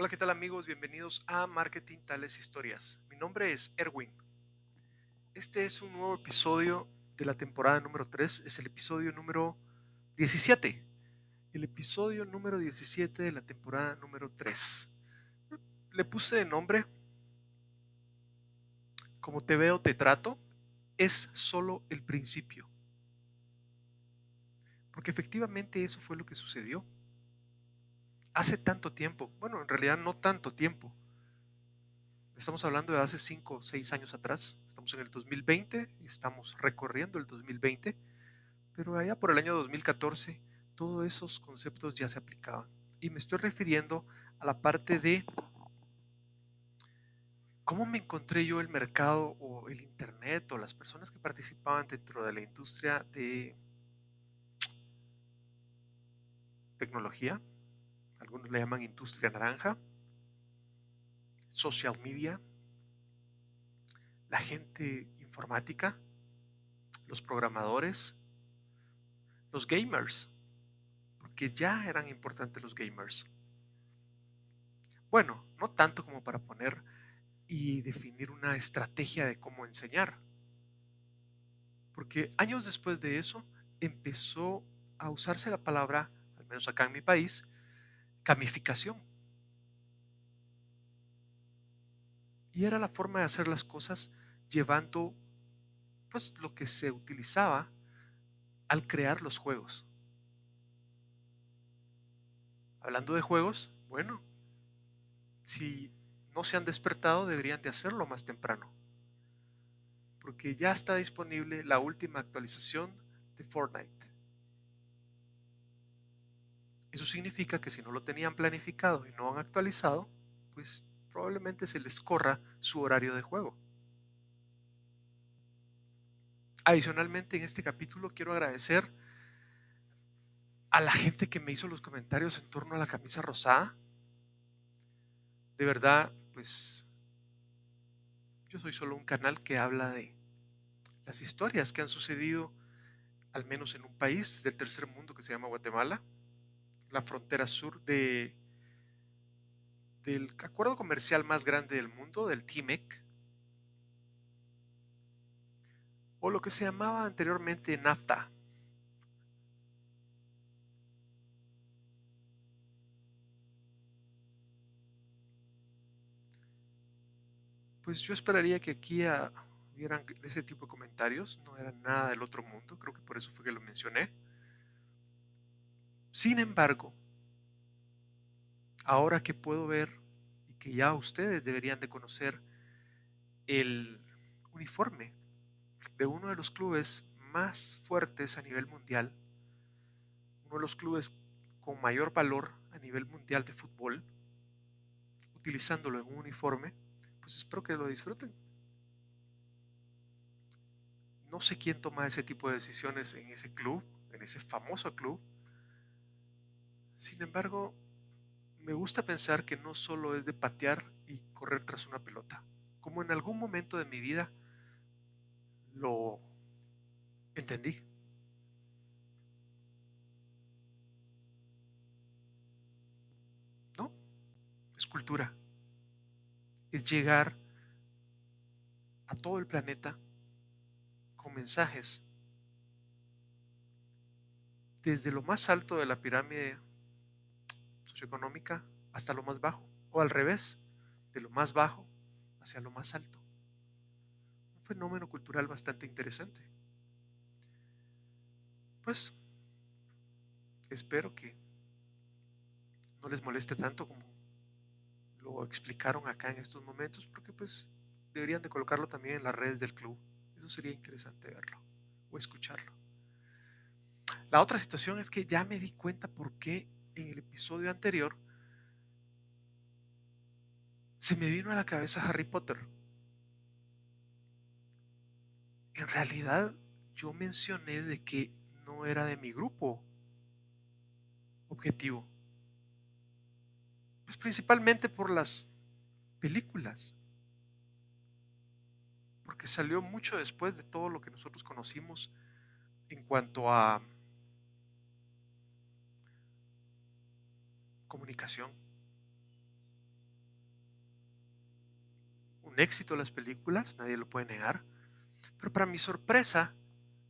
Hola, ¿qué tal amigos? Bienvenidos a Marketing Tales Historias. Mi nombre es Erwin. Este es un nuevo episodio de la temporada número 3. Es el episodio número 17. El episodio número 17 de la temporada número 3. Le puse de nombre Como te veo, te trato. Es solo el principio. Porque efectivamente eso fue lo que sucedió hace tanto tiempo, bueno, en realidad no tanto tiempo. Estamos hablando de hace 5 o 6 años atrás. Estamos en el 2020, estamos recorriendo el 2020, pero allá por el año 2014 todos esos conceptos ya se aplicaban. Y me estoy refiriendo a la parte de cómo me encontré yo el mercado o el Internet o las personas que participaban dentro de la industria de tecnología algunos le llaman industria naranja, social media, la gente informática, los programadores, los gamers, porque ya eran importantes los gamers. Bueno, no tanto como para poner y definir una estrategia de cómo enseñar, porque años después de eso empezó a usarse la palabra, al menos acá en mi país, gamificación. Y era la forma de hacer las cosas llevando pues lo que se utilizaba al crear los juegos. Hablando de juegos, bueno, si no se han despertado deberían de hacerlo más temprano. Porque ya está disponible la última actualización de Fortnite. Eso significa que si no lo tenían planificado y no han actualizado, pues probablemente se les corra su horario de juego. Adicionalmente, en este capítulo quiero agradecer a la gente que me hizo los comentarios en torno a la camisa rosada. De verdad, pues yo soy solo un canal que habla de las historias que han sucedido, al menos en un país del tercer mundo que se llama Guatemala la frontera sur de, del acuerdo comercial más grande del mundo, del TIMEC, o lo que se llamaba anteriormente NAFTA. Pues yo esperaría que aquí hubieran ese tipo de comentarios, no era nada del otro mundo, creo que por eso fue que lo mencioné. Sin embargo, ahora que puedo ver y que ya ustedes deberían de conocer el uniforme de uno de los clubes más fuertes a nivel mundial, uno de los clubes con mayor valor a nivel mundial de fútbol, utilizándolo en un uniforme, pues espero que lo disfruten. No sé quién toma ese tipo de decisiones en ese club, en ese famoso club, sin embargo, me gusta pensar que no solo es de patear y correr tras una pelota, como en algún momento de mi vida lo entendí. ¿No? Es cultura. Es llegar a todo el planeta con mensajes desde lo más alto de la pirámide económica hasta lo más bajo, o al revés, de lo más bajo hacia lo más alto. Un fenómeno cultural bastante interesante. Pues espero que no les moleste tanto como lo explicaron acá en estos momentos, porque pues deberían de colocarlo también en las redes del club. Eso sería interesante verlo o escucharlo. La otra situación es que ya me di cuenta por qué en el episodio anterior, se me vino a la cabeza Harry Potter. En realidad yo mencioné de que no era de mi grupo objetivo. Pues principalmente por las películas. Porque salió mucho después de todo lo que nosotros conocimos en cuanto a comunicación. un éxito las películas, nadie lo puede negar. Pero para mi sorpresa,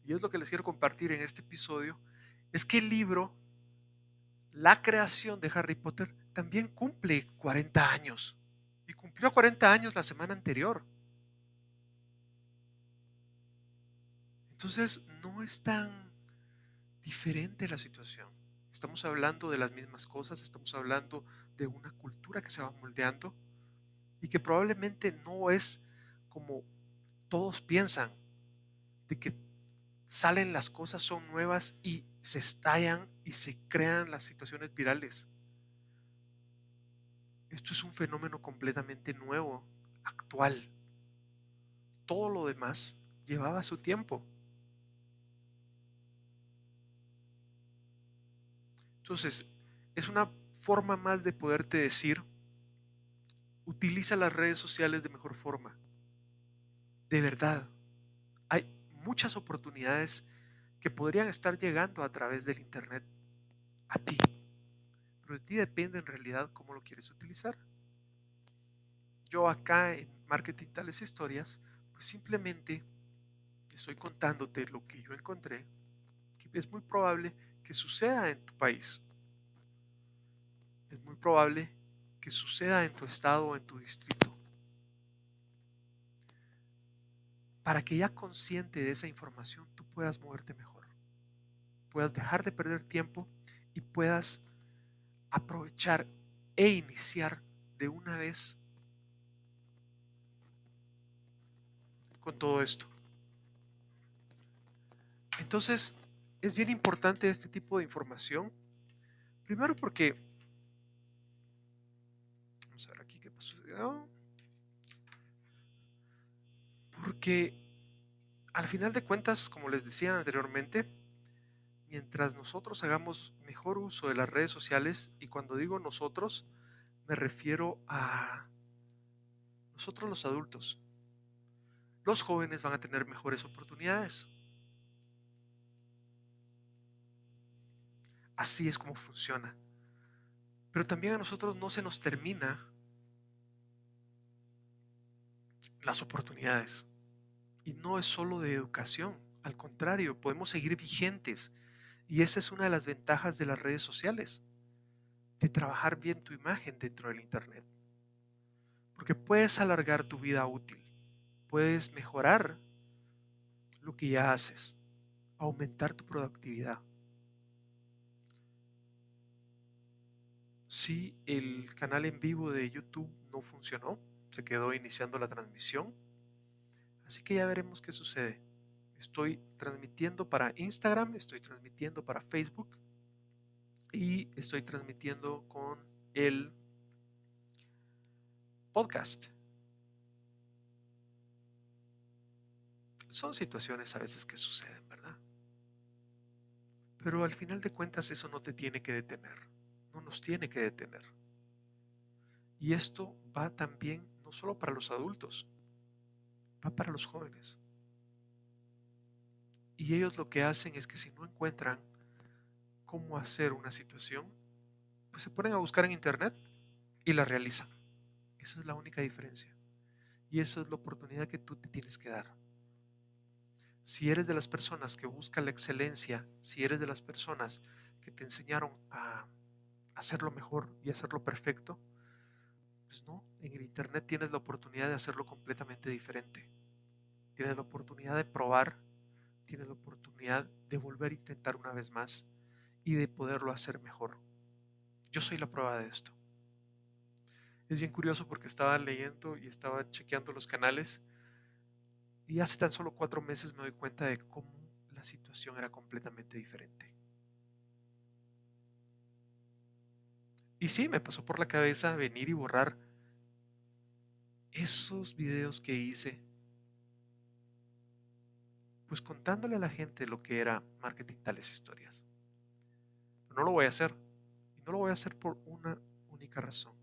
y es lo que les quiero compartir en este episodio, es que el libro, la creación de Harry Potter, también cumple 40 años. Y cumplió 40 años la semana anterior. Entonces no es tan diferente la situación. Estamos hablando de las mismas cosas, estamos hablando de una cultura que se va moldeando y que probablemente no es como todos piensan, de que salen las cosas, son nuevas y se estallan y se crean las situaciones virales. Esto es un fenómeno completamente nuevo, actual. Todo lo demás llevaba su tiempo. Entonces, es una forma más de poderte decir, utiliza las redes sociales de mejor forma. De verdad, hay muchas oportunidades que podrían estar llegando a través del Internet a ti. Pero de ti depende en realidad cómo lo quieres utilizar. Yo acá en Marketing Tales Historias, pues simplemente estoy contándote lo que yo encontré, que es muy probable que suceda en tu país. Es muy probable que suceda en tu estado o en tu distrito. Para que ya consciente de esa información tú puedas moverte mejor. Puedas dejar de perder tiempo y puedas aprovechar e iniciar de una vez con todo esto. Entonces, es bien importante este tipo de información. Primero porque, vamos a ver aquí qué pasó. Porque al final de cuentas, como les decía anteriormente, mientras nosotros hagamos mejor uso de las redes sociales, y cuando digo nosotros, me refiero a nosotros los adultos, los jóvenes van a tener mejores oportunidades Así es como funciona. Pero también a nosotros no se nos termina las oportunidades. Y no es solo de educación, al contrario, podemos seguir vigentes. Y esa es una de las ventajas de las redes sociales, de trabajar bien tu imagen dentro del Internet. Porque puedes alargar tu vida útil, puedes mejorar lo que ya haces, aumentar tu productividad. Si el canal en vivo de YouTube no funcionó, se quedó iniciando la transmisión. Así que ya veremos qué sucede. Estoy transmitiendo para Instagram, estoy transmitiendo para Facebook y estoy transmitiendo con el podcast. Son situaciones a veces que suceden, ¿verdad? Pero al final de cuentas eso no te tiene que detener no nos tiene que detener. Y esto va también no solo para los adultos, va para los jóvenes. Y ellos lo que hacen es que si no encuentran cómo hacer una situación, pues se ponen a buscar en internet y la realizan. Esa es la única diferencia. Y esa es la oportunidad que tú te tienes que dar. Si eres de las personas que buscan la excelencia, si eres de las personas que te enseñaron a hacerlo mejor y hacerlo perfecto, pues no, en el Internet tienes la oportunidad de hacerlo completamente diferente. Tienes la oportunidad de probar, tienes la oportunidad de volver a intentar una vez más y de poderlo hacer mejor. Yo soy la prueba de esto. Es bien curioso porque estaba leyendo y estaba chequeando los canales y hace tan solo cuatro meses me doy cuenta de cómo la situación era completamente diferente. Y sí, me pasó por la cabeza venir y borrar esos videos que hice, pues contándole a la gente lo que era marketing tales historias. No lo voy a hacer. Y no lo voy a hacer por una única razón.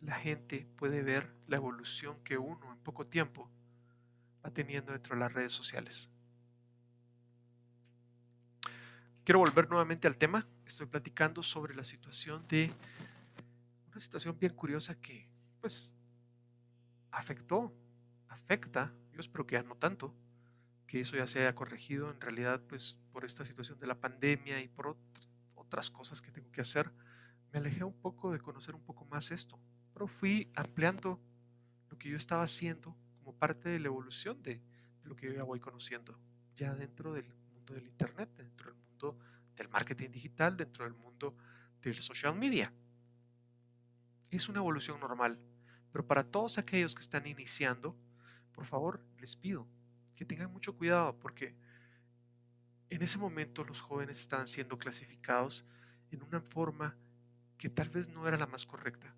La gente puede ver la evolución que uno en poco tiempo va teniendo dentro de las redes sociales. Quiero volver nuevamente al tema. Estoy platicando sobre la situación de una situación bien curiosa que pues afectó, afecta, yo espero que ya no tanto, que eso ya se haya corregido en realidad pues por esta situación de la pandemia y por otras cosas que tengo que hacer, me alejé un poco de conocer un poco más esto, pero fui ampliando lo que yo estaba haciendo como parte de la evolución de, lo que yo ya voy conociendo, ya dentro del mundo del Internet, dentro del del marketing digital, dentro del mundo del social media. Es una evolución normal, pero para todos aquellos que están iniciando, por favor, les pido que tengan mucho cuidado porque en ese momento los jóvenes estaban siendo clasificados en una forma que tal vez no era la más correcta.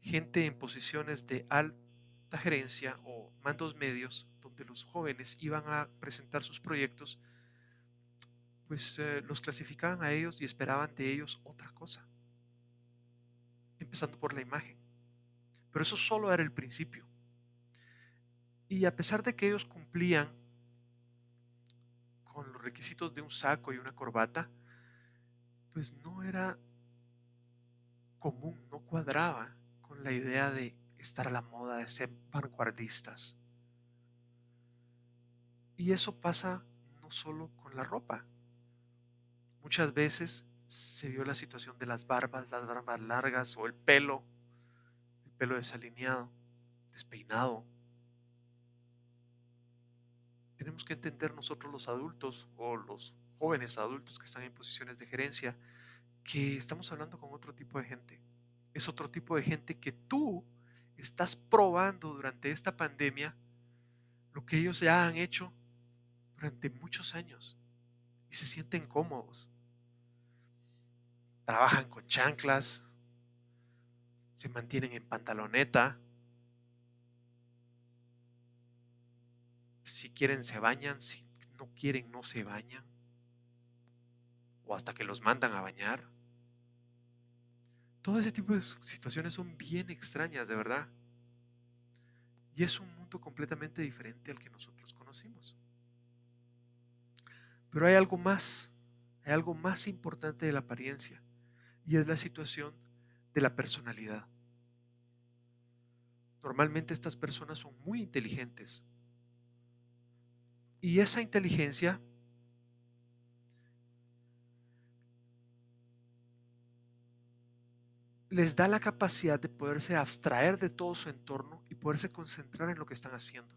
Gente en posiciones de alta gerencia o mandos medios, donde los jóvenes iban a presentar sus proyectos, pues eh, los clasificaban a ellos y esperaban de ellos otra cosa empezando por la imagen. Pero eso solo era el principio. Y a pesar de que ellos cumplían con los requisitos de un saco y una corbata, pues no era común, no cuadraba con la idea de estar a la moda, de ser vanguardistas. Y eso pasa no solo con la ropa. Muchas veces se vio la situación de las barbas, las barbas largas o el pelo, el pelo desalineado, despeinado. Tenemos que entender nosotros los adultos o los jóvenes adultos que están en posiciones de gerencia que estamos hablando con otro tipo de gente. Es otro tipo de gente que tú estás probando durante esta pandemia lo que ellos ya han hecho durante muchos años y se sienten cómodos trabajan con chanclas, se mantienen en pantaloneta, si quieren se bañan, si no quieren no se bañan, o hasta que los mandan a bañar. Todo ese tipo de situaciones son bien extrañas, de verdad. Y es un mundo completamente diferente al que nosotros conocimos. Pero hay algo más, hay algo más importante de la apariencia y es la situación de la personalidad. Normalmente estas personas son muy inteligentes y esa inteligencia les da la capacidad de poderse abstraer de todo su entorno y poderse concentrar en lo que están haciendo.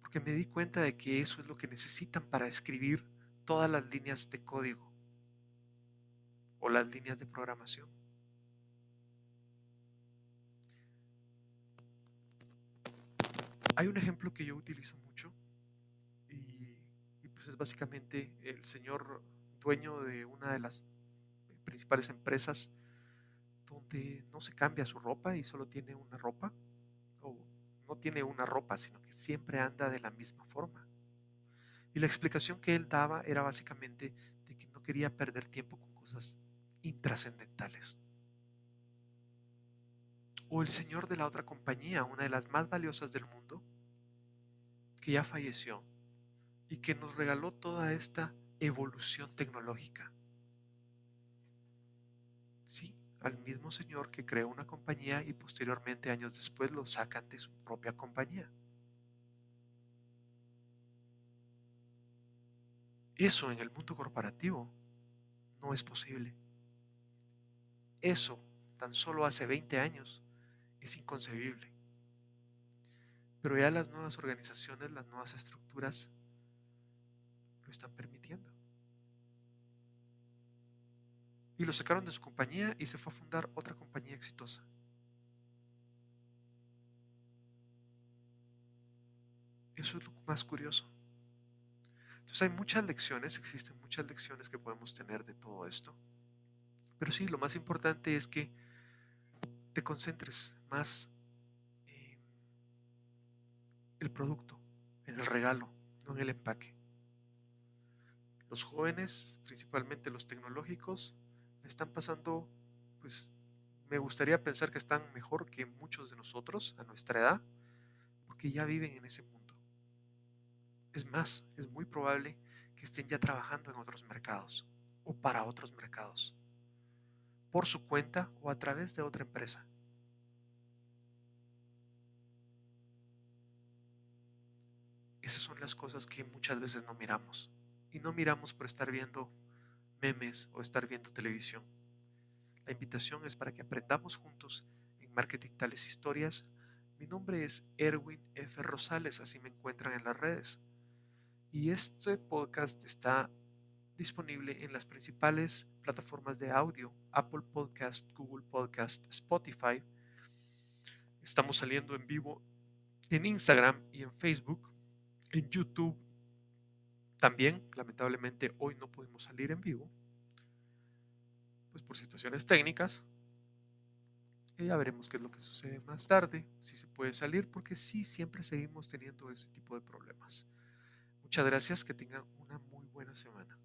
Porque me di cuenta de que eso es lo que necesitan para escribir todas las líneas de código o las líneas de programación. Hay un ejemplo que yo utilizo mucho y, pues es básicamente el señor dueño de una de las principales empresas donde no se cambia su ropa y solo tiene una ropa o no tiene una ropa sino que siempre anda de la misma forma. Y la explicación que él daba era básicamente de que no quería perder tiempo con cosas intrascendentales. O el señor de la otra compañía, una de las más valiosas del mundo, que ya falleció y que nos regaló toda esta evolución tecnológica. Sí, al mismo señor que creó una compañía y posteriormente años después lo sacan de su propia compañía. Eso en el mundo corporativo no es posible. Eso, tan solo hace 20 años, es inconcebible. Pero ya las nuevas organizaciones, las nuevas estructuras lo están permitiendo. Y lo sacaron de su compañía y se fue a fundar otra compañía exitosa. Eso es lo más curioso. Entonces hay muchas lecciones, existen muchas lecciones que podemos tener de todo esto. Pero sí, lo más importante es que te concentres más en el producto, en el regalo, no en el empaque. Los jóvenes, principalmente los tecnológicos, están pasando, pues me gustaría pensar que están mejor que muchos de nosotros a nuestra edad, porque ya viven en ese mundo. Es más, es muy probable que estén ya trabajando en otros mercados o para otros mercados por su cuenta o a través de otra empresa. Esas son las cosas que muchas veces no miramos. Y no miramos por estar viendo memes o estar viendo televisión. La invitación es para que aprendamos juntos en Marketing Tales Historias. Mi nombre es Erwin F. Rosales, así me encuentran en las redes. Y este podcast está disponible en las principales plataformas de audio, Apple Podcast, Google Podcast, Spotify. Estamos saliendo en vivo en Instagram y en Facebook en YouTube también, lamentablemente, hoy no pudimos salir en vivo, pues por situaciones técnicas. Y ya veremos qué es lo que sucede más tarde, si se puede salir, porque sí, siempre seguimos teniendo ese tipo de problemas. Muchas gracias, que tengan una muy buena semana.